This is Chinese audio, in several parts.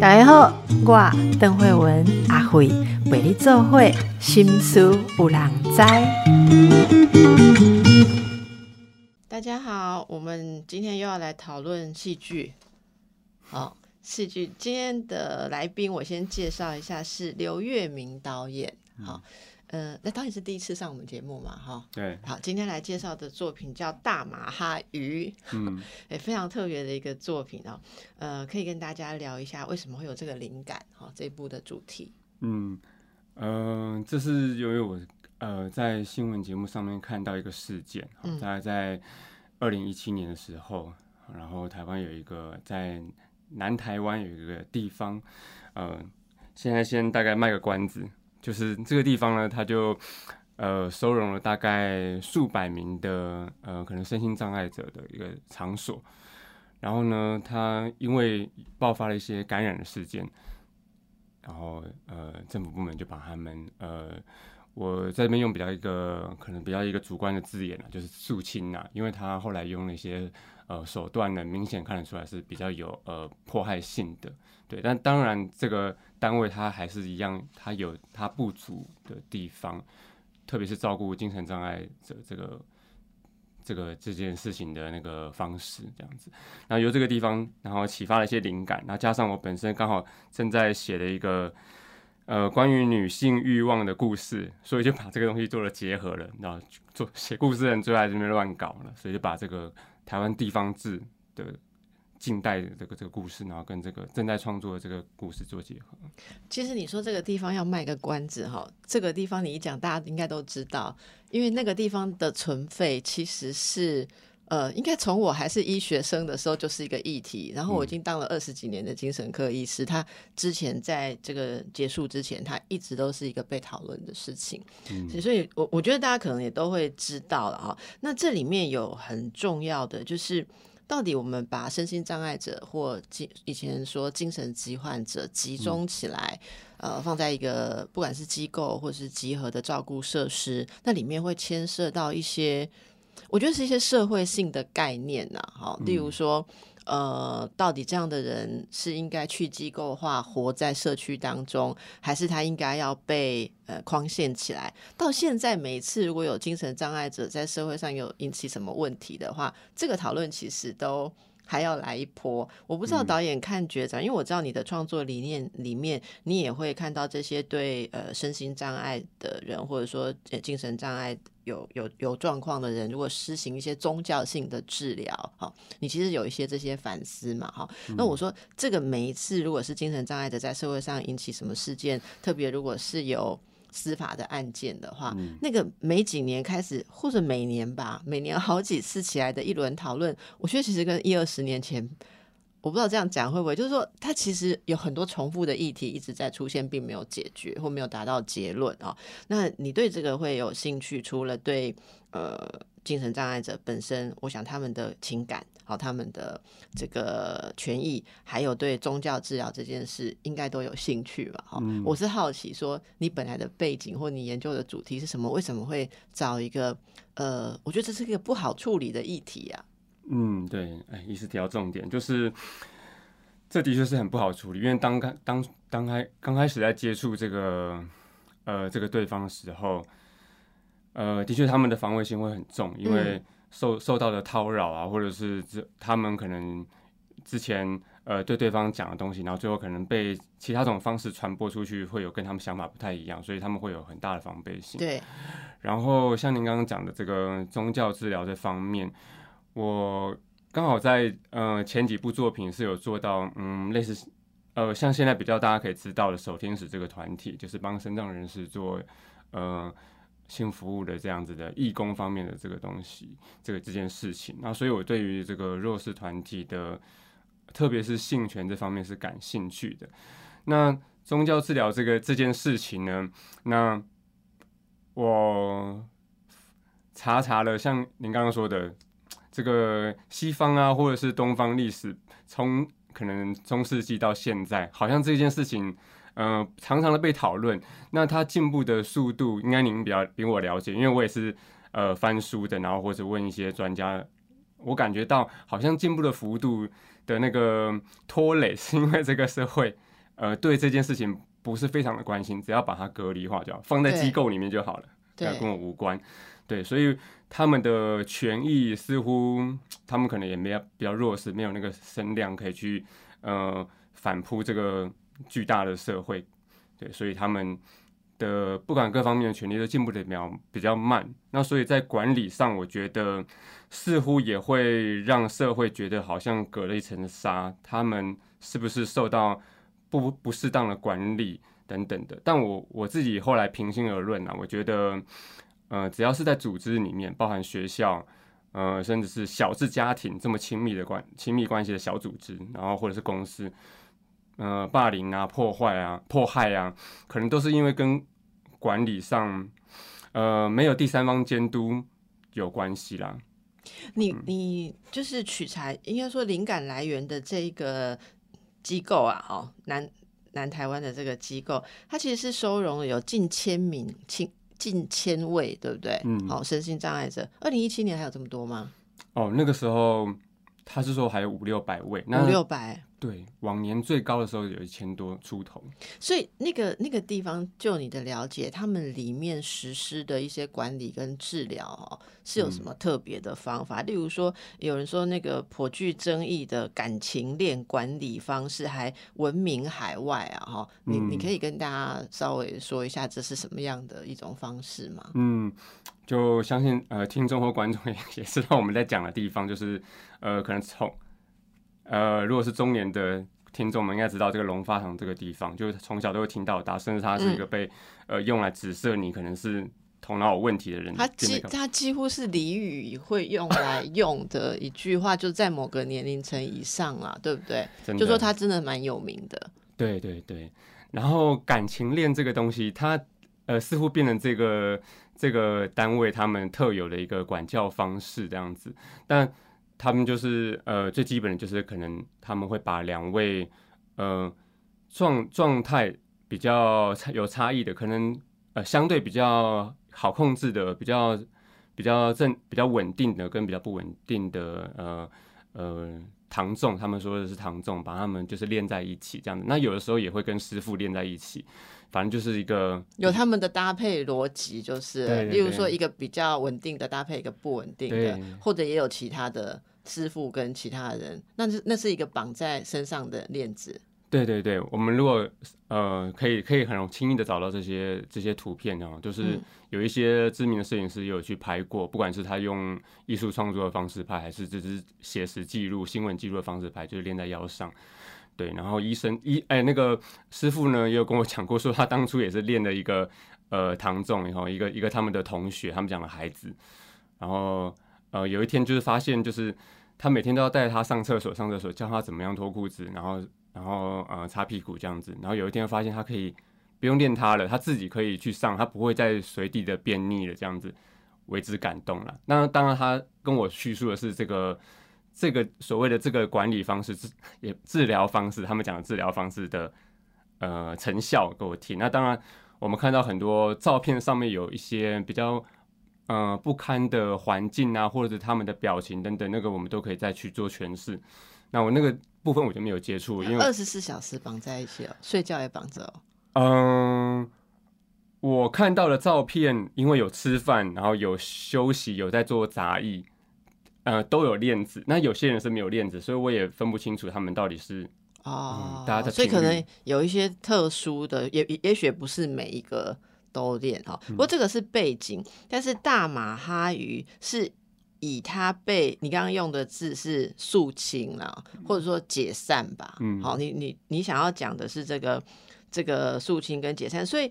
大家好，我邓慧文阿慧为你做会心思有人知。大家好，我们今天又要来讨论戏剧。好，戏剧今天的来宾，我先介绍一下，是刘月明导演。好。呃，那导演是第一次上我们节目嘛，哈。对。好，今天来介绍的作品叫《大马哈鱼》，嗯，也非常特别的一个作品哦。呃，可以跟大家聊一下为什么会有这个灵感，哈，这部的主题。嗯，呃，这是由于我呃在新闻节目上面看到一个事件，大概在二零一七年的时候，然后台湾有一个在南台湾有一个地方，呃，现在先大概卖个关子。就是这个地方呢，它就呃收容了大概数百名的呃可能身心障碍者的一个场所，然后呢，它因为爆发了一些感染的事件，然后呃政府部门就把他们呃我在这边用比较一个可能比较一个主观的字眼啊，就是肃清呐，因为他后来用了一些呃手段呢，明显看得出来是比较有呃迫害性的。对，但当然，这个单位它还是一样，它有它不足的地方，特别是照顾精神障碍者这个这个这件事情的那个方式，这样子。然后由这个地方，然后启发了一些灵感，然后加上我本身刚好正在写的一个呃关于女性欲望的故事，所以就把这个东西做了结合了。然后做写故事的人最爱这边乱搞了，所以就把这个台湾地方志的。近代的这个这个故事，然后跟这个正在创作的这个故事做结合。其实你说这个地方要卖个关子哈，这个地方你一讲，大家应该都知道，因为那个地方的存废其实是呃，应该从我还是医学生的时候就是一个议题。然后我已经当了二十几年的精神科医师，他之前在这个结束之前，他一直都是一个被讨论的事情。嗯，所以我我觉得大家可能也都会知道了哈。那这里面有很重要的就是。到底我们把身心障碍者或精以前说精神疾患者集中起来，呃，放在一个不管是机构或是集合的照顾设施，那里面会牵涉到一些，我觉得是一些社会性的概念呐，好，例如说。呃，到底这样的人是应该去机构化，活在社区当中，还是他应该要被呃框限起来？到现在，每次如果有精神障碍者在社会上有引起什么问题的话，这个讨论其实都。还要来一波，我不知道导演看觉长，因为我知道你的创作理念里面，你也会看到这些对呃身心障碍的人，或者说精神障碍有有有状况的人，如果施行一些宗教性的治疗，哈，你其实有一些这些反思嘛，哈。那我说这个每一次如果是精神障碍者在社会上引起什么事件，特别如果是有。司法的案件的话，那个每几年开始，或者每年吧，每年好几次起来的一轮讨论，我觉得其实跟一二十年前，我不知道这样讲会不会，就是说它其实有很多重复的议题一直在出现，并没有解决或没有达到结论啊。那你对这个会有兴趣？除了对呃精神障碍者本身，我想他们的情感。好，他们的这个权益，还有对宗教治疗这件事，应该都有兴趣吧？哈，我是好奇，说你本来的背景或你研究的主题是什么？为什么会找一个呃，我觉得这是一个不好处理的议题呀？嗯，对，哎，意思提到重点，就是这的确是很不好处理，因为当刚当当开刚开始在接触这个呃这个对方的时候，呃，的确他们的防卫心会很重，因为。受受到的叨扰啊，或者是这他们可能之前呃对对方讲的东西，然后最后可能被其他种方式传播出去，会有跟他们想法不太一样，所以他们会有很大的防备心。对。然后像您刚刚讲的这个宗教治疗这方面，我刚好在呃前几部作品是有做到，嗯，类似呃像现在比较大家可以知道的守天使这个团体，就是帮身障人士做呃。性服务的这样子的义工方面的这个东西，这个这件事情，那所以我对于这个弱势团体的，特别是性权这方面是感兴趣的。那宗教治疗这个这件事情呢，那我查查了，像您刚刚说的这个西方啊，或者是东方历史，从可能中世纪到现在，好像这件事情。呃，常常的被讨论，那它进步的速度，应该您比较比我了解，因为我也是呃翻书的，然后或者问一些专家，我感觉到好像进步的幅度的那个拖累，是因为这个社会呃对这件事情不是非常的关心，只要把它隔离化就好，放在机构里面就好了，对，跟我无关。对，所以他们的权益似乎他们可能也没有比较弱势，没有那个声量可以去呃反扑这个巨大的社会。对，所以他们的不管各方面的权利都进步的比较比较慢。那所以在管理上，我觉得似乎也会让社会觉得好像隔了一层纱，他们是不是受到不不适当的管理等等的。但我我自己后来平心而论啊，我觉得。呃，只要是在组织里面，包含学校，呃，甚至是小至家庭这么亲密的关亲密关系的小组织，然后或者是公司，呃，霸凌啊、破坏啊、迫害啊，可能都是因为跟管理上，呃，没有第三方监督有关系啦。你你就是取材，应该说灵感来源的这一个机构啊，哦，南南台湾的这个机构，它其实是收容了有近千名近。近千位，对不对？嗯，好，身心障碍者，二零一七年还有这么多吗？哦，那个时候他是说还有五六百位，五六百。对，往年最高的时候有一千多出头，所以那个那个地方，就你的了解，他们里面实施的一些管理跟治疗哦，是有什么特别的方法？例如说，有人说那个颇具争议的感情链管理方式还闻名海外啊，哈，你你可以跟大家稍微说一下，这是什么样的一种方式吗？嗯，就相信呃，听众或观众也 也知道我们在讲的地方，就是呃，可能从。呃，如果是中年的听众们，应该知道这个龙发堂这个地方，就是从小都会听到大，甚至它是一个被呃用来指涉你可能是头脑有问题的人。它几它几乎是俚语会用来用的一句话，就在某个年龄层以上啊，对不对？就说它真的蛮有名的。对对对，然后感情链这个东西，它呃似乎变成这个这个单位他们特有的一个管教方式这样子，但。他们就是呃最基本的就是可能他们会把两位呃状状态比较有差异的，可能呃相对比较好控制的，比较比较正比较稳定的跟比较不稳定的呃呃唐众，他们说的是唐众，把他们就是练在一起这样子。那有的时候也会跟师傅练在一起。反正就是一个有他们的搭配逻辑，就是例如说一个比较稳定的搭配一个不稳定的，或者也有其他的师傅跟其他人，那是那是一个绑在身上的链子。对对对，我们如果呃可以可以很轻易的找到这些这些图片哦，就是有一些知名的摄影师也有去拍过，不管是他用艺术创作的方式拍，还是只是写实记录、新闻记录的方式拍，就是链在腰上。对，然后医生医哎，那个师傅呢也有跟我讲过，说他当初也是练了一个呃唐仲，然后一个一个他们的同学，他们讲的孩子，然后呃有一天就是发现，就是他每天都要带他上厕所，上厕所教他怎么样脱裤子，然后然后呃擦屁股这样子，然后有一天发现他可以不用练他了，他自己可以去上，他不会再随地的便秘了，这样子为之感动了。那当然他跟我叙述的是这个。这个所谓的这个管理方式治也治疗方式，他们讲的治疗方式的呃成效给我听。那当然，我们看到很多照片上面有一些比较呃不堪的环境啊，或者他们的表情等等，那个我们都可以再去做诠释。那我那个部分我就没有接触，因为二十四小时绑在一起哦，睡觉也绑着哦。嗯，我看到的照片，因为有吃饭，然后有休息，有在做杂役。呃，都有链子，那有些人是没有链子，所以我也分不清楚他们到底是哦，大家的，所以可能有一些特殊的，也也许不是每一个都练哈。不过这个是背景，但是大马哈鱼是以它被你刚刚用的字是肃清了，或者说解散吧。嗯，好，你你你想要讲的是这个这个肃清跟解散，所以。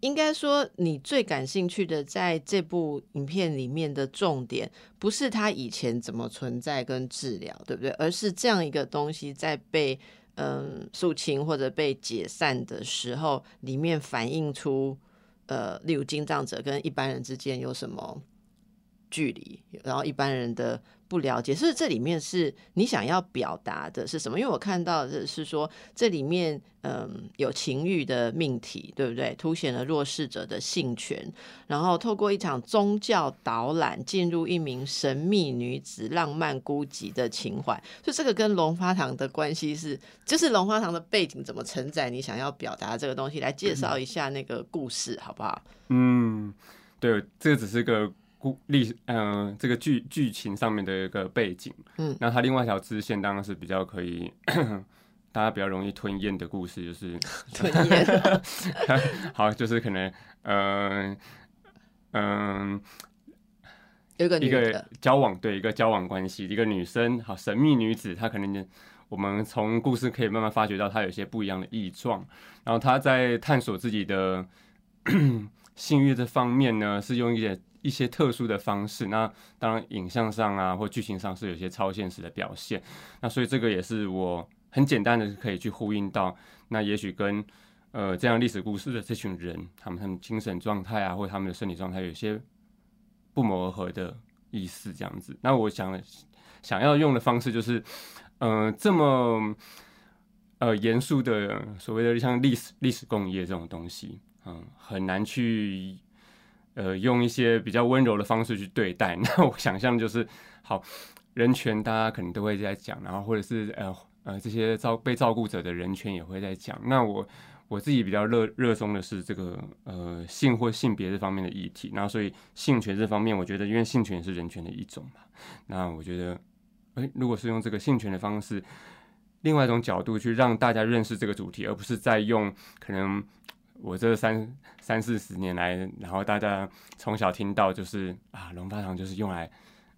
应该说，你最感兴趣的在这部影片里面的重点，不是它以前怎么存在跟治疗，对不对？而是这样一个东西在被嗯肃清或者被解散的时候，里面反映出呃，例如经障者跟一般人之间有什么距离，然后一般人的不了解，所以这里面是你想要表达的是什么？因为我看到的是说，这里面嗯有情欲的命题，对不对？凸显了弱势者的性权，然后透过一场宗教导览，进入一名神秘女子浪漫孤寂的情怀。所以这个跟龙发堂的关系是，就是龙发堂的背景怎么承载你想要表达这个东西？来介绍一下那个故事，好不好？嗯，对，这个只是个。故历嗯，这个剧剧情上面的一个背景，嗯，那它另外一条支线当然是比较可以大家比较容易吞咽的故事，就是 吞咽。好，就是可能嗯嗯，有个一个交往对一个交往关系，一个女生好神秘女子，她可能我们从故事可以慢慢发掘到她有些不一样的异状，然后她在探索自己的 性欲这方面呢，是用一点。一些特殊的方式，那当然影像上啊，或剧情上是有些超现实的表现。那所以这个也是我很简单的可以去呼应到，那也许跟呃这样历史故事的这群人，他们他们精神状态啊，或他们的身体状态有些不谋而合的意思，这样子。那我想想要用的方式就是，嗯，这么呃严肃的所谓的像历史历史工业这种东西，嗯，很难去。呃，用一些比较温柔的方式去对待，那我想象就是，好人权大家可能都会在讲，然后或者是呃呃这些照被照顾者的人权也会在讲。那我我自己比较热热衷的是这个呃性或性别这方面的议题，然后所以性权这方面，我觉得因为性权也是人权的一种嘛，那我觉得，哎，如果是用这个性权的方式，另外一种角度去让大家认识这个主题，而不是在用可能。我这三三四十年来，然后大家从小听到就是啊，龙发堂就是用来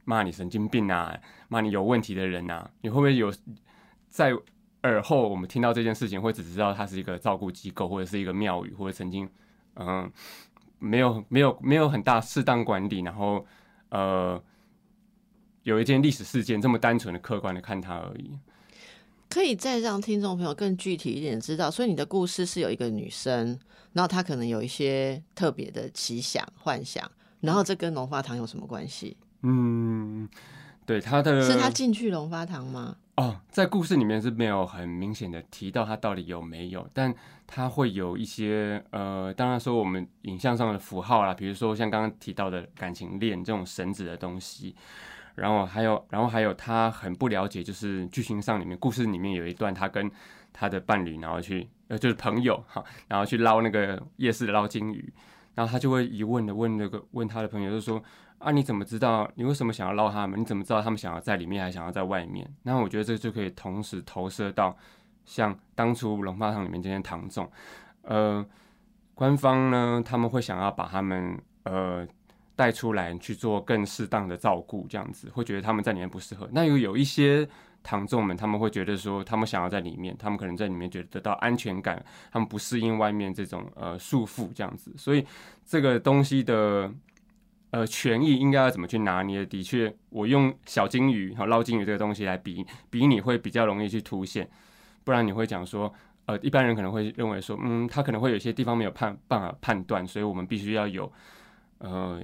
骂你神经病啊，骂你有问题的人啊。你会不会有在耳后，我们听到这件事情，会只知道它是一个照顾机构，或者是一个庙宇，或者曾经嗯没有没有没有很大适当管理，然后呃有一件历史事件这么单纯的客观的看它而已。可以再让听众朋友更具体一点知道，所以你的故事是有一个女生，然后她可能有一些特别的奇想幻想，然后这跟龙发堂有什么关系？嗯，对，她的是她进去龙发堂吗？哦，在故事里面是没有很明显的提到她到底有没有，但她会有一些呃，当然说我们影像上的符号啦，比如说像刚刚提到的感情链这种绳子的东西。然后还有，然后还有，他很不了解，就是剧情上里面故事里面有一段，他跟他的伴侣，然后去呃，就是朋友哈，然后去捞那个夜市捞金鱼，然后他就会疑问的问那个问他的朋友，就说啊，你怎么知道？你为什么想要捞他们？你怎么知道他们想要在里面，还想要在外面？那我觉得这就可以同时投射到像当初龙发堂里面这些唐众，呃，官方呢他们会想要把他们呃。带出来去做更适当的照顾，这样子会觉得他们在里面不适合。那又有一些堂众们，他们会觉得说，他们想要在里面，他们可能在里面觉得得到安全感，他们不适应外面这种呃束缚，这样子。所以这个东西的呃权益应该要怎么去拿捏？的确，我用小金鱼和捞金鱼这个东西来比比，你会比较容易去凸显。不然你会讲说，呃，一般人可能会认为说，嗯，他可能会有些地方没有判办法判断，所以我们必须要有呃。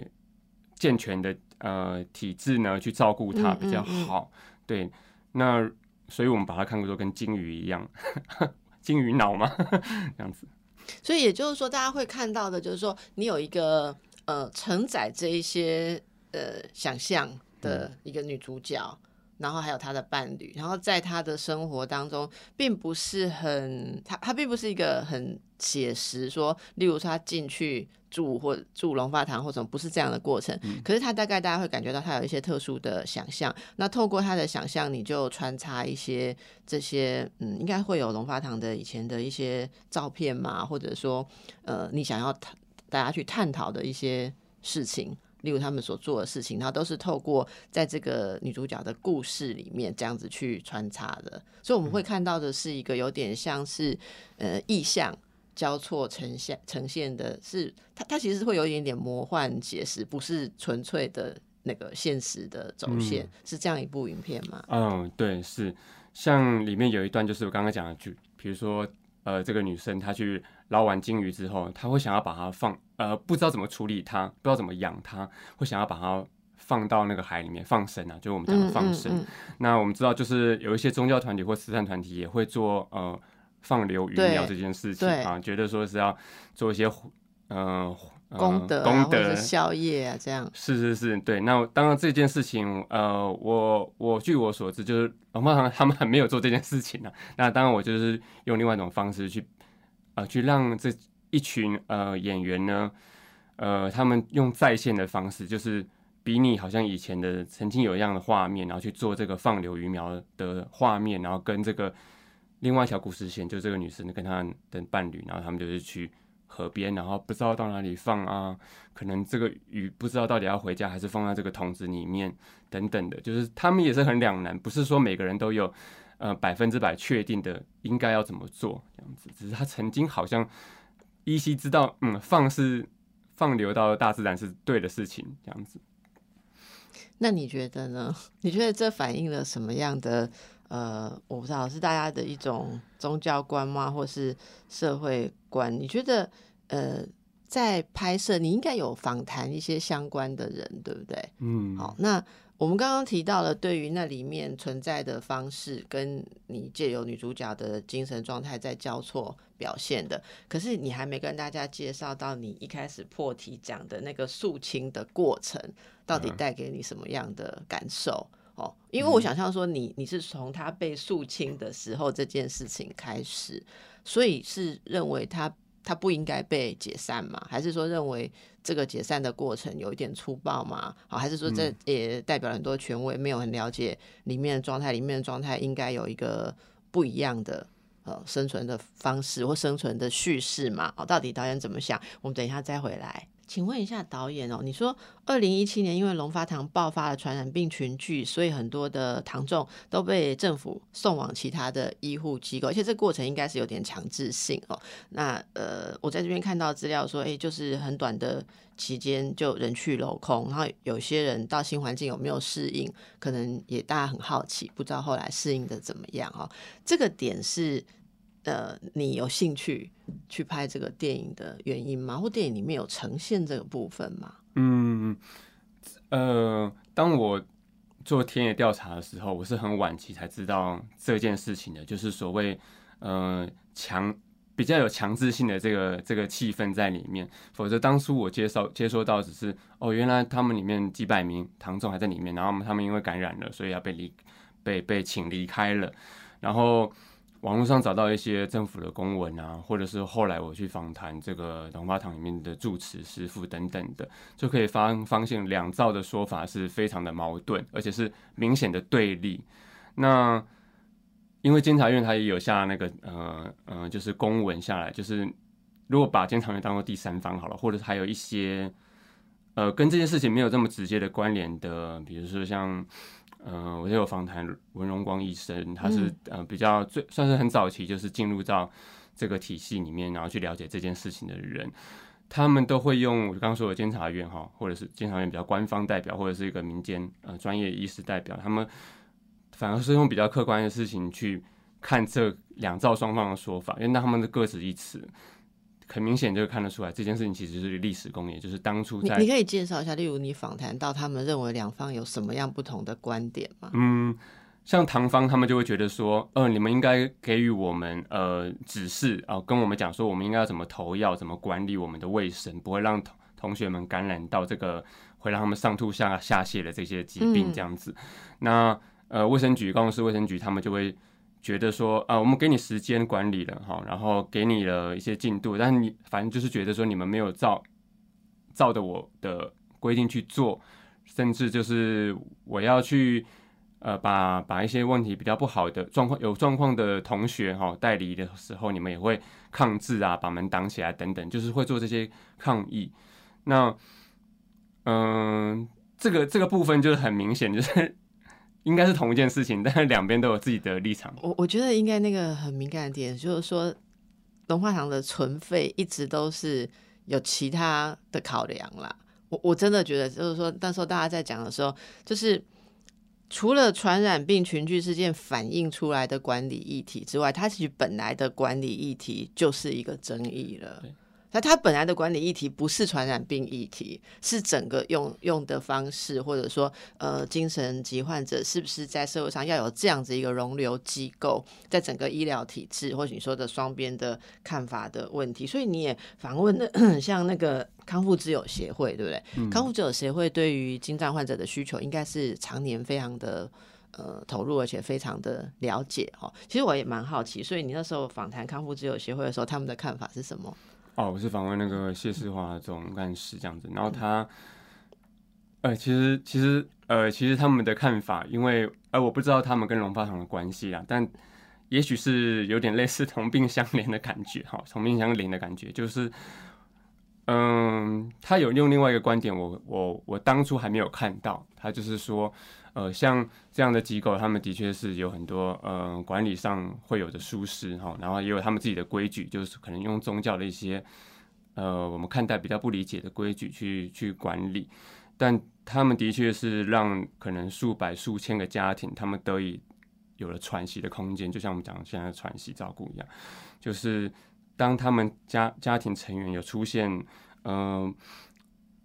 健全的呃体质呢，去照顾它比较好。对，那所以我们把它看作跟金鱼一样，金鱼脑嘛，这样子。所以也就是说，大家会看到的，就是说你有一个呃承载这一些呃想象的一个女主角，然后还有她的伴侣，然后在她的生活当中，并不是很，她她并不是一个很写实，说例如说她进去。住或住龙发堂或什么不是这样的过程，可是他大概大家会感觉到他有一些特殊的想象。那透过他的想象，你就穿插一些这些，嗯，应该会有龙发堂的以前的一些照片嘛，或者说，呃，你想要大家去探讨的一些事情，例如他们所做的事情，然后都是透过在这个女主角的故事里面这样子去穿插的。所以我们会看到的是一个有点像是呃意象。交错呈现呈现的是，它它其实会有一点点魔幻写实，不是纯粹的那个现实的走线，是这样一部影片吗？嗯，对，是。像里面有一段，就是我刚刚讲的，就比如说，呃，这个女生她去捞完金鱼之后，她会想要把它放，呃，不知道怎么处理它，不知道怎么养它，会想要把它放到那个海里面放生啊，就是我们讲的放生。嗯嗯嗯那我们知道，就是有一些宗教团体或慈善团体也会做呃放流鱼苗这件事情啊，觉得说是要做一些嗯呃功德、啊、功德或者孝业啊，这样。是是是，对。那当然这件事情，呃，我我据我所知，就是龙猫堂他们还没有做这件事情呢、那当然我就是用另外一种方式去，呃，去让这一群呃演员呢，呃，他们用在线的方式，就是比你好像以前的曾经有一样的画面，然后去做这个放流鱼苗的画面，然后跟这个另外一条故事线，就这个女生跟她的伴侣，然后他们就是去河边，然后不知道到哪里放啊，可能这个鱼不知道到底要回家还是放在这个桶子里面等等的，就是他们也是很两难，不是说每个人都有呃百分之百确定的应该要怎么做这样子，只是他曾经好像依稀知道，嗯，放是放流到大自然是对的事情这样子。那你觉得呢？你觉得这反映了什么样的呃，我不知道是大家的一种宗教观吗，或是社会观？你觉得呃，在拍摄你应该有访谈一些相关的人，对不对？嗯，好，那我们刚刚提到了对于那里面存在的方式，跟你借由女主角的精神状态在交错表现的，可是你还没跟大家介绍到你一开始破题讲的那个肃清的过程，到底带给你什么样的感受？哦，因为我想象说你你是从他被肃清的时候这件事情开始，所以是认为他他不应该被解散吗？还是说认为这个解散的过程有一点粗暴吗？好，还是说这也代表了很多权威没有很了解里面的状态，里面的状态应该有一个不一样的呃生存的方式或生存的叙事嘛？哦，到底导演怎么想？我们等一下再回来。请问一下导演哦，你说二零一七年因为龙发堂爆发了传染病群聚，所以很多的堂众都被政府送往其他的医护机构，而且这过程应该是有点强制性哦。那呃，我在这边看到资料说，诶，就是很短的期间就人去楼空，然后有些人到新环境有没有适应，可能也大家很好奇，不知道后来适应的怎么样哦。这个点是呃，你有兴趣去拍这个电影的原因吗？或电影里面有呈现这个部分吗？嗯，呃，当我做田野调查的时候，我是很晚期才知道这件事情的，就是所谓呃强比较有强制性的这个这个气氛在里面，否则当初我接受接收到只是哦，原来他们里面几百名唐众还在里面，然后他们因为感染了，所以要被离被被请离开了，然后。网络上找到一些政府的公文啊，或者是后来我去访谈这个龙发堂里面的住持师傅等等的，就可以发发现两造的说法是非常的矛盾，而且是明显的对立。那因为监察院他也有下那个呃呃，就是公文下来，就是如果把监察院当做第三方好了，或者还有一些呃跟这件事情没有这么直接的关联的，比如说像。呃，我就有访谈文荣光医生，他是呃比较最算是很早期，就是进入到这个体系里面，然后去了解这件事情的人，他们都会用我刚刚说的监察院哈，或者是监察院比较官方代表，或者是一个民间呃专业医师代表，他们反而是用比较客观的事情去看这两造双方的说法，因为那他们的各执一词。很明显就看得出来，这件事情其实是历史公业，就是当初在你可以介绍一下，例如你访谈到他们认为两方有什么样不同的观点吗？嗯，像唐方他们就会觉得说，呃，你们应该给予我们呃指示啊、呃，跟我们讲说我们应该要怎么投药，怎么管理我们的卫生，不会让同同学们感染到这个会让他们上吐下下泻的这些疾病这样子。嗯、那呃，卫生局高雄市卫生局他们就会。觉得说，啊，我们给你时间管理了哈，然后给你了一些进度，但是你反正就是觉得说你们没有照照着我的规定去做，甚至就是我要去呃把把一些问题比较不好的状况有状况的同学哈带离的时候，你们也会抗制啊，把门挡起来等等，就是会做这些抗议。那嗯，这个这个部分就是很明显就是。应该是同一件事情，但是两边都有自己的立场。我我觉得应该那个很敏感的点就是说，龙化堂的存废一直都是有其他的考量啦。我我真的觉得，就是说那时候大家在讲的时候，就是除了传染病群聚事件反映出来的管理议题之外，它其实本来的管理议题就是一个争议了。那它本来的管理议题不是传染病议题，是整个用用的方式，或者说呃精神疾患者是不是在社会上要有这样子一个容留机构，在整个医疗体制，或者你说的双边的看法的问题。所以你也访问的 像那个康复之友协会，对不对？康复之友协会对于精障患者的需求，应该是常年非常的。呃，投入而且非常的了解哦。其实我也蛮好奇，所以你那时候访谈康复之友协会的时候，他们的看法是什么？哦，我是访问那个谢世华总干事这样子，然后他，呃，其实其实呃，其实他们的看法，因为呃，我不知道他们跟龙发堂的关系啊，但也许是有点类似同病相怜的感觉哈，同病相怜的感觉，就是嗯，他有用另外一个观点，我我我当初还没有看到，他就是说。呃，像这样的机构，他们的确是有很多呃管理上会有的疏失哈，然后也有他们自己的规矩，就是可能用宗教的一些呃我们看待比较不理解的规矩去去管理，但他们的确是让可能数百数千个家庭他们得以有了喘息的空间，就像我们讲现在的喘息照顾一样，就是当他们家家庭成员有出现嗯。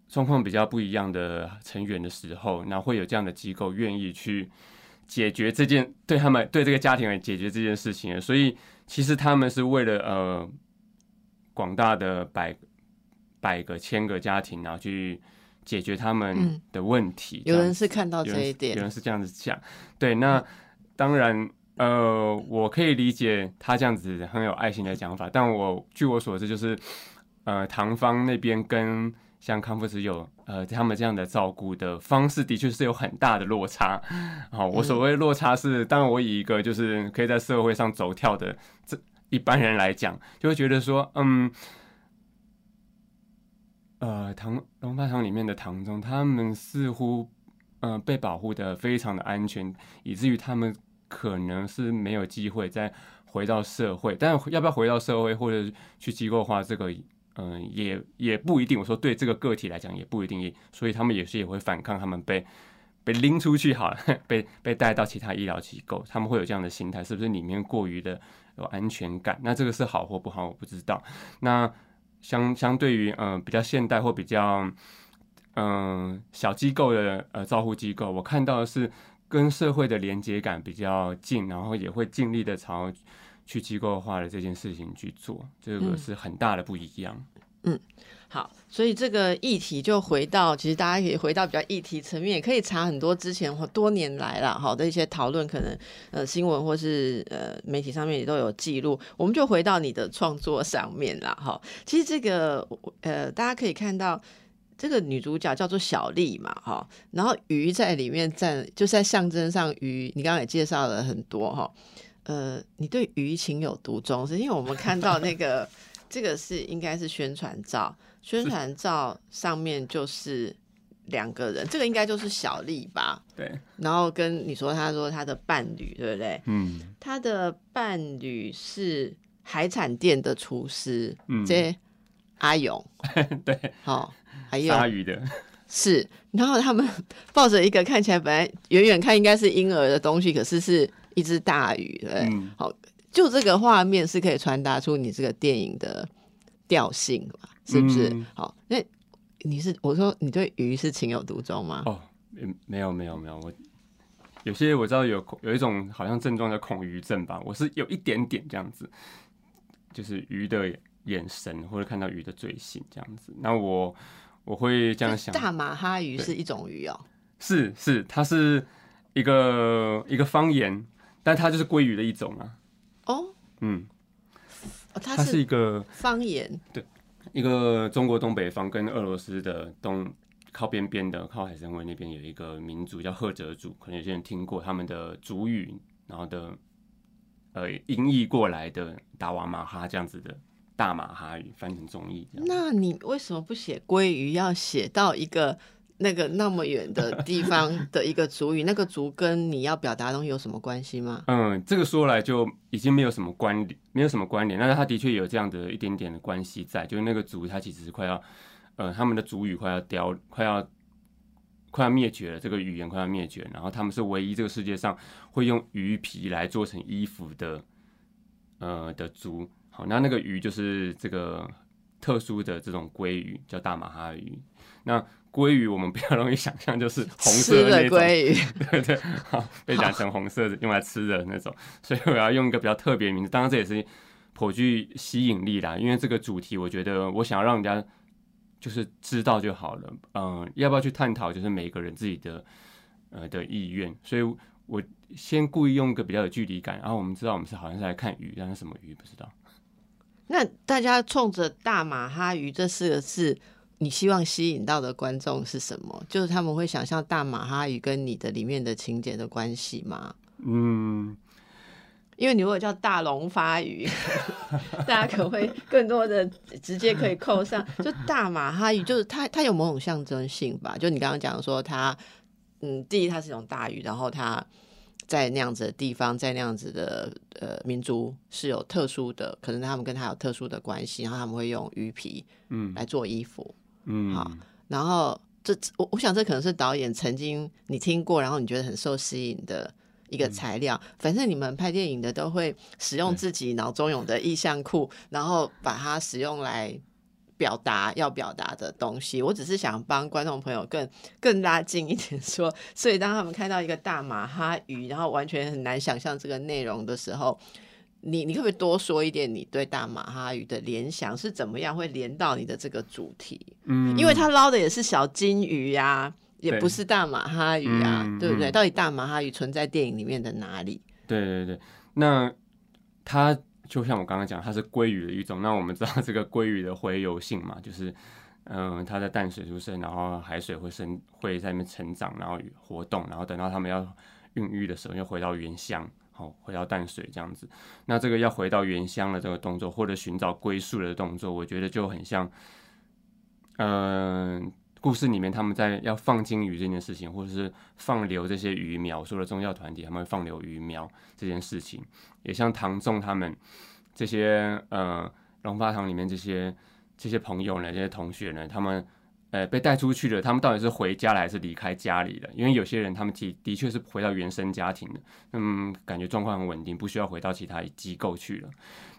状况比较不一样的成员的时候，那会有这样的机构愿意去解决这件对他们对这个家庭来解决这件事情。所以其实他们是为了呃广大的百百个千个家庭，然后去解决他们的问题。有人是看到这一点，有人是这样子讲。对，那当然呃，我可以理解他这样子很有爱心的讲法，但我据我所知，就是呃唐方那边跟。像康复师有，呃，他们这样的照顾的方式，的确是有很大的落差。好，我所谓落差是，当然我以一个就是可以在社会上走跳的这一般人来讲，就会觉得说，嗯，呃，唐龙发堂里面的唐中，他们似乎呃被保护的非常的安全，以至于他们可能是没有机会再回到社会。但要不要回到社会，或者去机构化这个？嗯，也也不一定。我说对这个个体来讲也不一定，所以他们有时也会反抗，他们被被拎出去好了，被被带到其他医疗机构，他们会有这样的心态，是不是里面过于的有安全感？那这个是好或不好，我不知道。那相相对于嗯比较现代或比较嗯小机构的呃照护机构，我看到的是跟社会的连接感比较近，然后也会尽力的朝。去机构化的这件事情去做，这个是很大的不一样。嗯，好，所以这个议题就回到，其实大家可以回到比较议题层面，也可以查很多之前或多年来了好的一些讨论，可能呃新闻或是呃媒体上面也都有记录。我们就回到你的创作上面了哈。其实这个呃大家可以看到，这个女主角叫做小丽嘛哈，然后鱼在里面站，就是在象征上鱼，你刚刚也介绍了很多哈。呃，你对鱼情有独钟，是因为我们看到那个，这个是应该是宣传照，宣传照上面就是两个人，这个应该就是小丽吧？对。然后跟你说，他说他的伴侣，对不对？嗯。他的伴侣是海产店的厨师，嗯这阿勇。对。好，还有鲨鱼的。是。然后他们抱着一个看起来本来远远看应该是婴儿的东西，可是是。一只大鱼，对，好，就这个画面是可以传达出你这个电影的调性嘛？是不是？好，那你是我说你对鱼是情有独钟吗？哦，没有没有没有，我有些我知道有有一种好像症状叫恐鱼症吧，我是有一点点这样子，就是鱼的眼神或者看到鱼的嘴型这样子。那我我会这样想，大马哈鱼是一种鱼哦，是是，它是一个一个方言。但它就是鲑鱼的一种啊。哦，嗯，它是一个方言，对，一个中国东北方跟俄罗斯的东靠边边的靠海参崴那边有一个民族叫赫哲族，可能有些人听过他们的族语，然后的呃音译过来的达瓦马哈这样子的大马哈语翻成中译。那你为什么不写鲑鱼，要写到一个？那个那么远的地 方的一个族语，那个族跟你要表达的东西有什么关系吗？嗯，这个说来就已经没有什么关联，没有什么关联。但是它的确有这样的一点点的关系在，就是那个族它其实是快要，呃，他们的族语快要凋，快要快要灭绝了，这个语言快要灭绝。然后他们是唯一这个世界上会用鱼皮来做成衣服的，呃的族。好，那那个鱼就是这个特殊的这种鲑鱼，叫大马哈鱼。那鲑鱼我们比较容易想象就是红色的那种，鲑鱼，对对，好被染成红色的用来吃的那种，所以我要用一个比较特别名字。当然这也是颇具吸引力啦，因为这个主题我觉得我想要让人家就是知道就好了。嗯，要不要去探讨就是每个人自己的呃的意愿，所以我先故意用一个比较有距离感，然后我们知道我们是好像是来看鱼，但是什么鱼不知道。那大家冲着大马哈鱼这四个字。你希望吸引到的观众是什么？就是他们会想象大马哈鱼跟你的里面的情节的关系吗？嗯，因为你如果叫大龙发鱼，大家可会更多的直接可以扣上。就大马哈鱼，就是它它有某种象征性吧？就你刚刚讲说它，嗯，第一它是一种大鱼，然后它在那样子的地方，在那样子的呃民族是有特殊的，可能他们跟它有特殊的关系，然后他们会用鱼皮嗯来做衣服。嗯，好，然后这我我想这可能是导演曾经你听过，然后你觉得很受吸引的一个材料。反正你们拍电影的都会使用自己脑中有的意象库，然后把它使用来表达要表达的东西。我只是想帮观众朋友更更拉近一点说，所以当他们看到一个大马哈鱼，然后完全很难想象这个内容的时候。你你可不可以多说一点你对大马哈鱼的联想是怎么样会连到你的这个主题？嗯，因为他捞的也是小金鱼呀，也不是大马哈鱼啊，对不对？到底大马哈鱼存在电影里面的哪里？对对对，那它就像我刚刚讲，它是鲑鱼的一种。那我们知道这个鲑鱼的洄游性嘛，就是嗯，它在淡水出生，然后海水会生会在那边成长，然后活动，然后等到它们要孕育的时候，又回到原乡。哦，回到淡水这样子，那这个要回到原乡的这个动作，或者寻找归宿的动作，我觉得就很像，嗯，故事里面他们在要放金鱼这件事情，或者是放流这些鱼苗，说的宗教团体他们会放流鱼苗这件事情，也像唐仲他们这些呃龙发堂里面这些这些朋友呢，这些同学呢，他们。呃，被带出去的，他们到底是回家了还是离开家里的？因为有些人他们的的确是回到原生家庭的，嗯，感觉状况很稳定，不需要回到其他机构去了。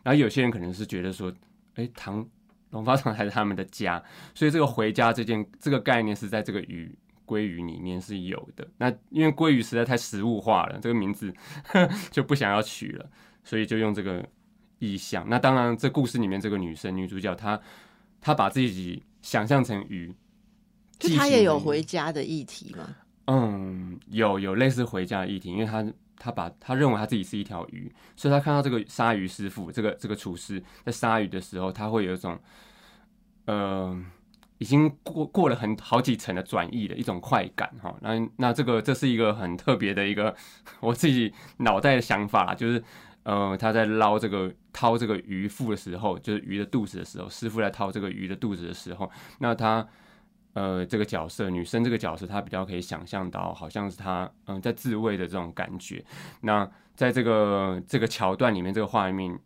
然后有些人可能是觉得说，哎，唐龙发堂 还是他们的家，所以这个回家这件这个概念是在这个鱼鲑鱼里面是有的。那因为鲑鱼实在太实物化了，这个名字 就不想要取了，所以就用这个意象。那当然，这故事里面这个女生女主角她她把自己。想象成鱼，就他也有回家的议题吗？嗯，有有类似回家的议题，因为他他把他认为他自己是一条鱼，所以他看到这个鲨鱼师傅，这个这个厨师在杀鱼的时候，他会有一种，呃，已经过过了很好几层的转移的一种快感哈。那那这个这是一个很特别的一个 我自己脑袋的想法，就是。呃，他在捞这个掏这个鱼腹的时候，就是鱼的肚子的时候，师傅在掏这个鱼的肚子的时候，那他呃这个角色女生这个角色，她比较可以想象到，好像是她嗯在自慰的这种感觉。那在这个这个桥段里面，这个画面，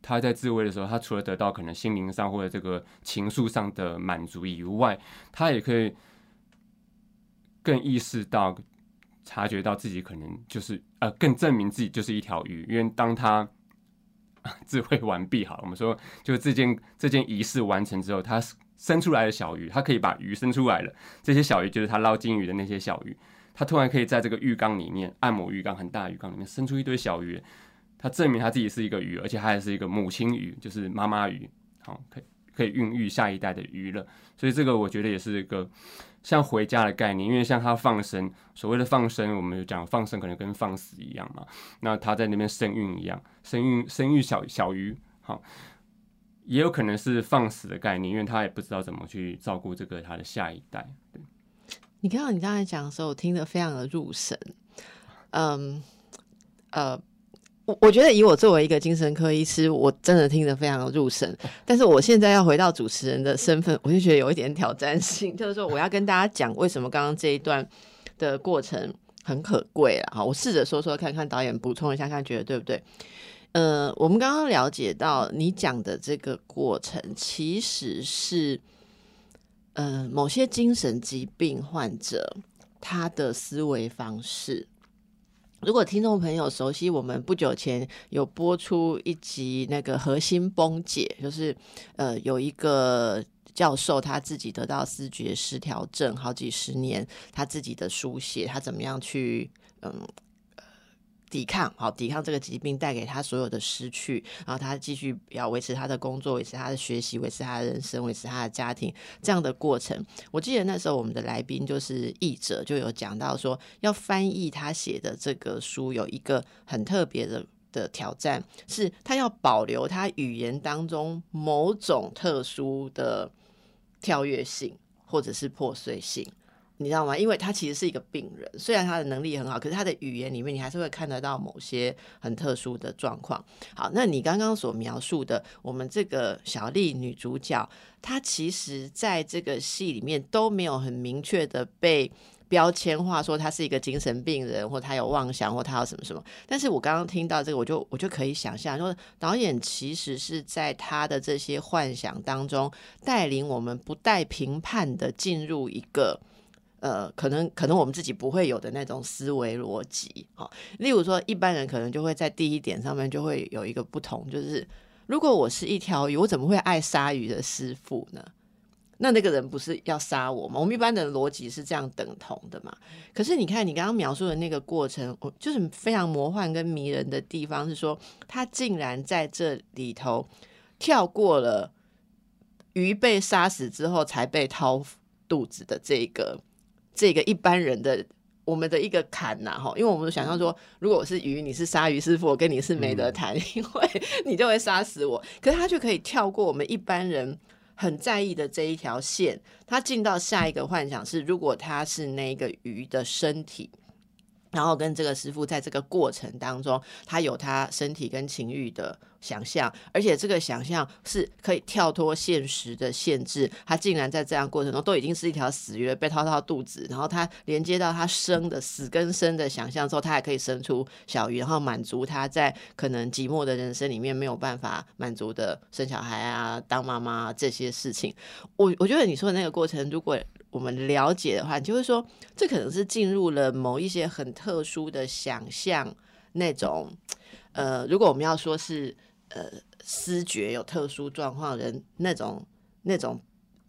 她在自慰的时候，她除了得到可能心灵上或者这个情愫上的满足以外，她也可以更意识到。察觉到自己可能就是呃，更证明自己就是一条鱼，因为当他 智慧完毕，好，我们说就这件这件仪式完成之后，它生出来的小鱼，它可以把鱼生出来了。这些小鱼就是它捞金鱼的那些小鱼，它突然可以在这个浴缸里面，按摩浴缸很大浴缸里面生出一堆小鱼，它证明它自己是一个鱼，而且它还是一个母亲鱼，就是妈妈鱼，好，可以可以孕育下一代的鱼了。所以这个我觉得也是一个。像回家的概念，因为像他放生，所谓的放生，我们就讲放生可能跟放死一样嘛。那他在那边生育一样，生育生育小小鱼，好，也有可能是放死的概念，因为他也不知道怎么去照顾这个他的下一代。对，你看到你刚才讲的时候，我听得非常的入神，嗯，呃。我觉得以我作为一个精神科医师，我真的听得非常入神。但是我现在要回到主持人的身份，我就觉得有一点挑战性，就是说我要跟大家讲为什么刚刚这一段的过程很可贵了。哈，我试着说说看看，导演补充一下，看觉得对不对？呃，我们刚刚了解到你讲的这个过程，其实是呃某些精神疾病患者他的思维方式。如果听众朋友熟悉，我们不久前有播出一集那个核心崩解，就是呃有一个教授他自己得到视觉失调症好几十年，他自己的书写，他怎么样去嗯。抵抗好，抵抗这个疾病带给他所有的失去，然后他继续要维持他的工作，维持他的学习，维持他的人生，维持他的家庭这样的过程。我记得那时候我们的来宾就是译者，就有讲到说，要翻译他写的这个书，有一个很特别的的挑战，是他要保留他语言当中某种特殊的跳跃性或者是破碎性。你知道吗？因为他其实是一个病人，虽然他的能力很好，可是他的语言里面你还是会看得到某些很特殊的状况。好，那你刚刚所描述的，我们这个小丽女主角，她其实在这个戏里面都没有很明确的被标签化，说她是一个精神病人，或她有妄想，或她有什么什么。但是我刚刚听到这个，我就我就可以想象，说导演其实是在他的这些幻想当中，带领我们不带评判的进入一个。呃，可能可能我们自己不会有的那种思维逻辑，哈，例如说一般人可能就会在第一点上面就会有一个不同，就是如果我是一条鱼，我怎么会爱鲨鱼的师傅呢？那那个人不是要杀我吗？我们一般的逻辑是这样等同的嘛？可是你看你刚刚描述的那个过程，我就是非常魔幻跟迷人的地方是说，他竟然在这里头跳过了鱼被杀死之后才被掏肚子的这个。这个一般人的我们的一个坎呐，哈，因为我们想象说，如果我是鱼，你是鲨鱼师傅，我跟你是没得谈，因为你就会杀死我。可是他就可以跳过我们一般人很在意的这一条线，他进到下一个幻想是，如果他是那个鱼的身体。然后跟这个师傅在这个过程当中，他有他身体跟情欲的想象，而且这个想象是可以跳脱现实的限制。他竟然在这样过程中都已经是一条死鱼被掏到肚子，然后他连接到他生的死跟生的想象之后，他还可以生出小鱼，然后满足他在可能寂寞的人生里面没有办法满足的生小孩啊、当妈妈这些事情。我我觉得你说的那个过程，如果我们了解的话，就会说，这可能是进入了某一些很特殊的想象那种，呃，如果我们要说是呃，思觉有特殊状况人那种那种。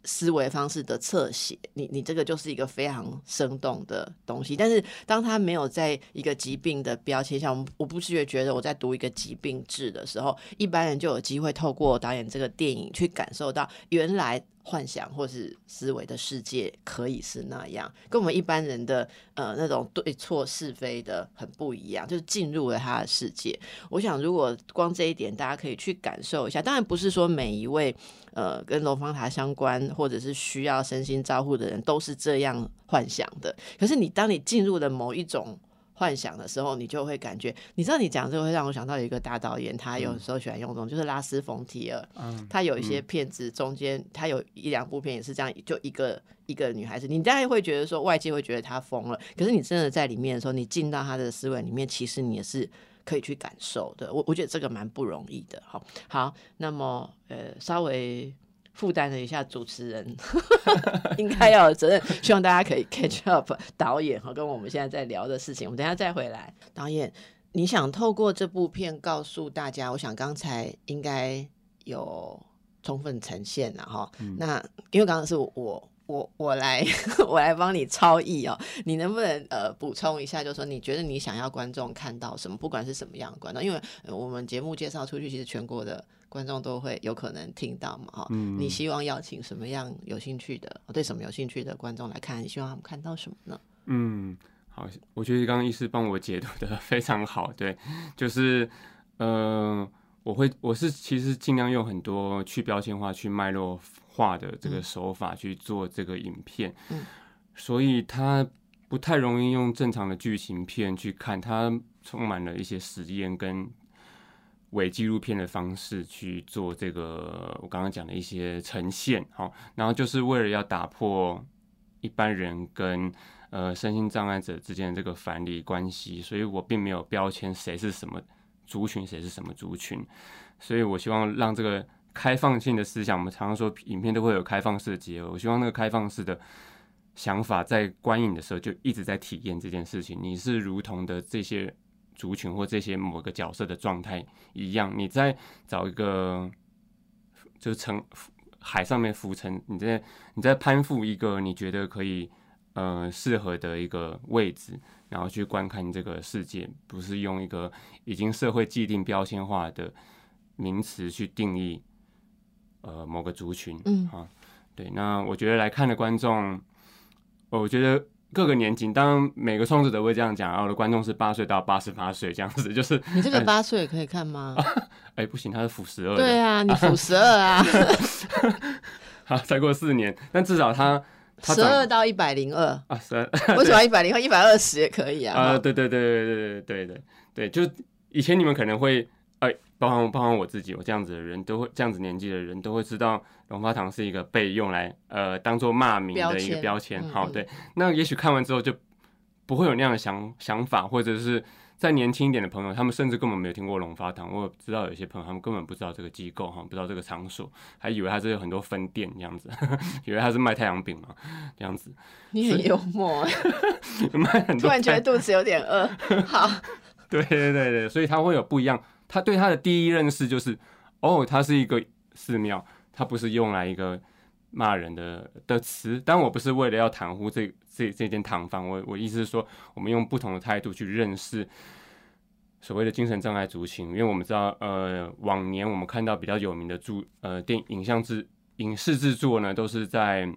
思维方式的侧写，你你这个就是一个非常生动的东西。但是当他没有在一个疾病的标签下，我我不是觉得我在读一个疾病志的时候，一般人就有机会透过导演这个电影去感受到原来。幻想或是思维的世界可以是那样，跟我们一般人的呃那种对错是非的很不一样，就是进入了他的世界。我想，如果光这一点，大家可以去感受一下。当然，不是说每一位呃跟龙方塔相关或者是需要身心照护的人都是这样幻想的。可是，你当你进入了某一种。幻想的时候，你就会感觉，你知道，你讲这个会让我想到有一个大导演，他有时候喜欢用这种，就是拉斯冯提尔，嗯他有一些片子中间，他有一两部片也是这样，就一个一个女孩子，你大概会觉得说外界会觉得他疯了，可是你真的在里面的时候，你进到他的思维里面，其实你也是可以去感受的。我我觉得这个蛮不容易的。好，好，那么呃，稍微。负担了一下主持人 应该要有责任，希望大家可以 catch up 导演和跟我们现在在聊的事情。我们等下再回来。导演，你想透过这部片告诉大家，我想刚才应该有充分呈现了哈。那因为刚刚是我我我来我来帮你超译哦，你能不能呃补充一下，就是说你觉得你想要观众看到什么，不管是什么样的观众，因为我们节目介绍出去，其实全国的。观众都会有可能听到嘛？哈，你希望邀请什么样有兴趣的、对什么有兴趣的观众来看？你希望他们看到什么呢？嗯，好，我觉得刚刚医师帮我解读的非常好。对，就是，呃，我会，我是其实尽量用很多去标签化、去脉络化的这个手法去做这个影片。嗯，所以它不太容易用正常的剧情片去看，它充满了一些实验跟。伪纪录片的方式去做这个，我刚刚讲的一些呈现，好，然后就是为了要打破一般人跟呃身心障碍者之间的这个反离关系，所以我并没有标签谁是什么族群，谁是什么族群，所以我希望让这个开放性的思想，我们常常说影片都会有开放式的结合，我希望那个开放式的想法在观影的时候就一直在体验这件事情，你是如同的这些族群或这些某个角色的状态一样，你在找一个就是成海上面浮沉，你在你在攀附一个你觉得可以呃适合的一个位置，然后去观看这个世界，不是用一个已经社会既定标签化的名词去定义呃某个族群，嗯。啊，对，那我觉得来看的观众，我觉得。各个年纪，当然每个创作者会这样讲，然后我的观众是八岁到八十八岁这样子，就是你这个八岁可以看吗？哎，不行，他是负十二。对啊，你负十二啊。好，再过四年，但至少他十二到一百零二啊，十二。为什么一百零二？一百二十也可以啊。啊，对对对对对对对对对，就以前你们可能会。哎，包含包含我自己，我这样子的人都会这样子年纪的人都会知道，龙发堂是一个被用来呃当做骂名的一个标签。好，对，那也许看完之后就不会有那样的想想法，或者是再年轻一点的朋友，他们甚至根本没有听过龙发堂。我知道有些朋友他们根本不知道这个机构哈，不知道这个场所，还以为它是有很多分店这样子，以为它是卖太阳饼嘛这样子。你很幽默，卖很多。突然觉得肚子有点饿。好，对对对对，所以它会有不一样。他对他的第一认识就是，哦，它是一个寺庙，它不是用来一个骂人的的词。但我不是为了要袒护这这这间堂房，我我意思是说，我们用不同的态度去认识所谓的精神障碍族群，因为我们知道，呃，往年我们看到比较有名的著呃电影像制影视制作呢，都是在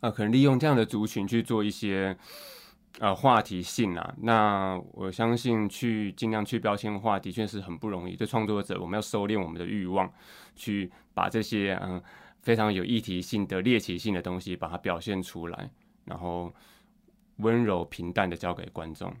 呃可能利用这样的族群去做一些。呃，话题性啊，那我相信去尽量去标签化，的确是很不容易。对创作者，我们要收敛我们的欲望，去把这些嗯非常有议题性的猎奇性的东西，把它表现出来，然后温柔平淡的交给观众。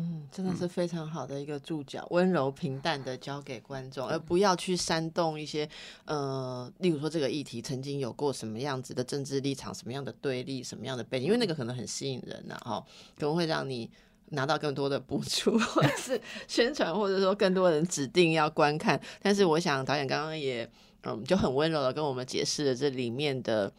嗯，真的是非常好的一个注脚，温柔平淡的交给观众，而不要去煽动一些呃，例如说这个议题曾经有过什么样子的政治立场，什么样的对立，什么样的背景，因为那个可能很吸引人呐，哈，可能会让你拿到更多的补助，或者是宣传，或者说更多人指定要观看。但是我想导演刚刚也嗯，就很温柔的跟我们解释了这里面的。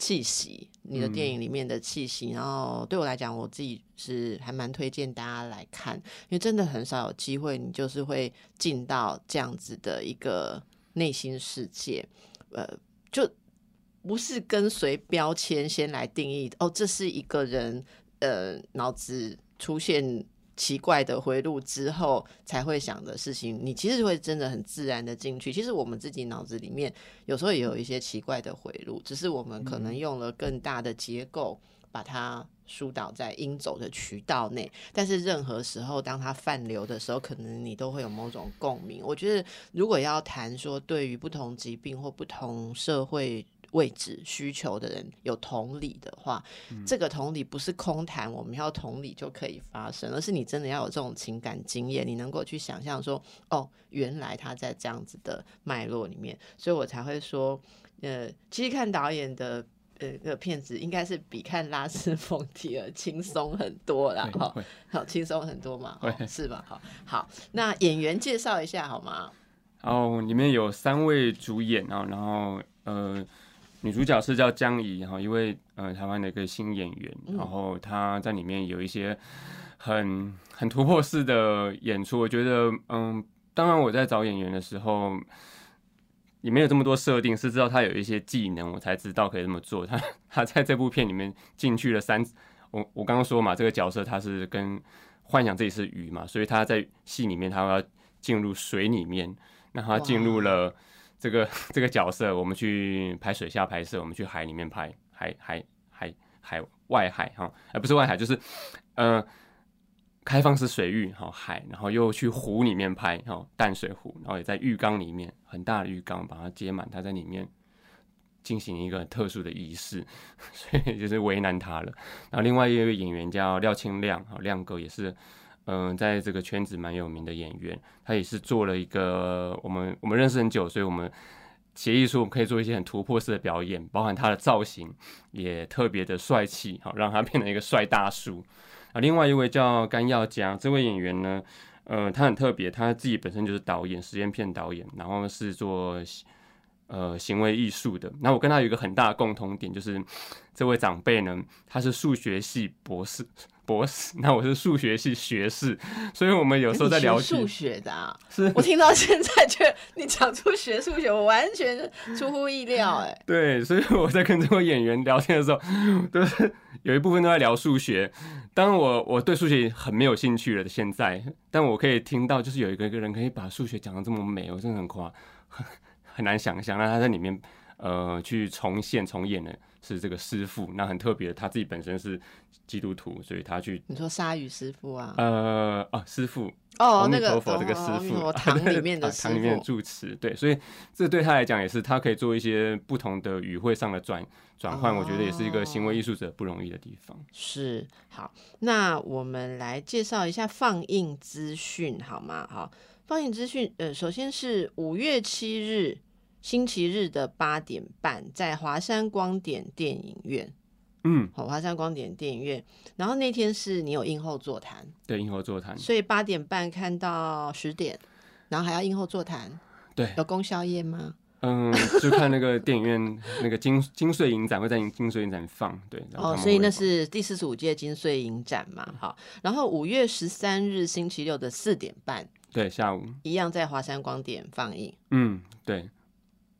气息，你的电影里面的气息，然后对我来讲，我自己是还蛮推荐大家来看，因为真的很少有机会，你就是会进到这样子的一个内心世界，呃，就不是跟随标签先来定义哦，这是一个人呃脑子出现。奇怪的回路之后才会想的事情，你其实会真的很自然的进去。其实我们自己脑子里面有时候也有一些奇怪的回路，只是我们可能用了更大的结构把它疏导在应走的渠道内。但是任何时候，当它泛流的时候，可能你都会有某种共鸣。我觉得，如果要谈说对于不同疾病或不同社会。位置需求的人有同理的话，这个同理不是空谈，我们要同理就可以发生，而是你真的要有这种情感经验，你能够去想象说，哦，原来他在这样子的脉络里面，所以我才会说，呃，其实看导演的呃个片子，应该是比看拉斯冯提尔轻松很多啦，哈，好轻松很多嘛，是吧？好，好，那演员介绍一下好吗？哦，里面有三位主演啊，然后呃。女主角是叫江怡，哈，一位呃台湾的一个新演员，然后她在里面有一些很很突破式的演出。我觉得，嗯，当然我在找演员的时候也没有这么多设定，是知道她有一些技能，我才知道可以这么做。她 她在这部片里面进去了三，我我刚刚说嘛，这个角色他是跟幻想自己是鱼嘛，所以他在戏里面他要进入水里面，那他进入了。这个 这个角色，我们去拍水下拍摄，我们去海里面拍，海海海海外海哈，而不是外海，就是呃开放式水域哈海，然后又去湖里面拍哈淡水湖，然后也在浴缸里面很大的浴缸把它接满，他在里面进行一个特殊的仪式，所以就是为难他了。然后另外一位演员叫廖清亮哈亮哥也是。嗯，在这个圈子蛮有名的演员，他也是做了一个我们我们认识很久，所以我们协议说我们可以做一些很突破式的表演，包含他的造型也特别的帅气，好让他 变成一个帅大叔。啊，另外一位叫甘耀佳，这位演员呢，呃，他很特别，他自己本身就是导演，实验片导演，然后是做呃行为艺术的。那我跟他有一个很大的共同点，就是这位长辈呢，他是数学系博士。博士，那我是数学系学士，所以我们有时候在聊数学的啊。是我听到现在，却你讲出学数学，我完全出乎意料。哎，对，所以我在跟这位演员聊天的时候，都是有一部分都在聊数学。当我我对数学很没有兴趣了，现在，但我可以听到，就是有一个一个人可以把数学讲的这么美，我真的很夸，很 很难想象，让他在里面呃去重现重演的。是这个师傅，那很特别，他自己本身是基督徒，所以他去你说鲨鱼师傅啊？呃，哦，师傅哦，那个佛这个师傅，堂里面的堂里面的住持，对，所以这对他来讲也是，他可以做一些不同的语汇上的转转换，我觉得也是一个行为艺术者不容易的地方。是好，那我们来介绍一下放映资讯好吗？好，放映资讯，呃，首先是五月七日。星期日的八点半，在华山光点电影院。嗯，好，华山光点电影院。然后那天是你有映后座谈，对，映后座谈。所以八点半看到十点，然后还要映后座谈。对，有供宵夜吗？嗯，就看那个电影院 那个金金穗影展会在金穗影展放。对，哦，所以那是第四十五届金穗影展嘛。好，然后五月十三日星期六的四点半，对，下午一样在华山光点放映。嗯，对。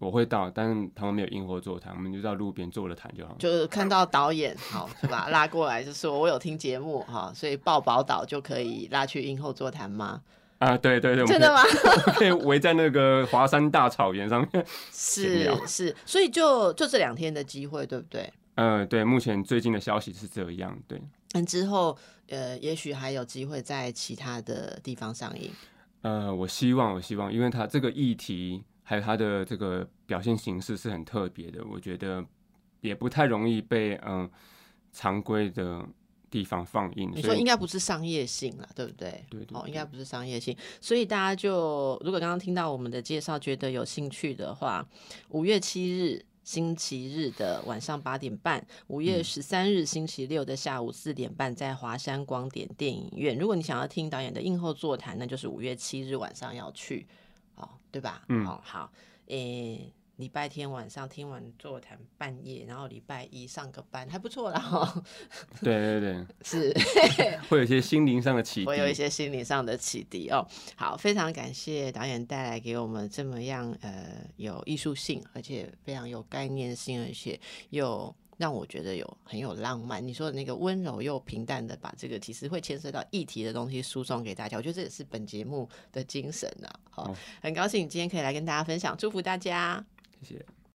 我会到，但是他们没有萤火座谈，我们就到路边坐了谈就好。就是看到导演，好是吧？拉过来就说我有听节目哈，所以报宝岛就可以拉去萤火座谈吗？啊，对对对，真的吗？可以围在那个华山大草原上面。是是，所以就就这两天的机会，对不对？呃，对，目前最近的消息是这样，对。嗯，之后呃，也许还有机会在其他的地方上映。呃，我希望，我希望，因为他这个议题。还有它的这个表现形式是很特别的，我觉得也不太容易被嗯常规的地方放映。你说应该不是商业性了，对不对？对对。哦，应该不是商业性，所以大家就如果刚刚听到我们的介绍，觉得有兴趣的话，五月七日星期日的晚上八点半，五月十三日星期六的下午四点半，在华山光点电影院。如果你想要听导演的映后座谈，那就是五月七日晚上要去。对吧？嗯，哦，好，诶，礼拜天晚上听完座谈，半夜，然后礼拜一上个班，还不错啦。哈。对对对，是 会有一些心灵上的启迪，会有一些心灵上的启迪哦。好，非常感谢导演带来给我们这么样呃有艺术性，而且非常有概念性，而且又。让我觉得有很有浪漫。你说的那个温柔又平淡的，把这个其实会牵涉到议题的东西输送给大家，我觉得这也是本节目的精神啊。好，很高兴今天可以来跟大家分享，祝福大家，谢谢。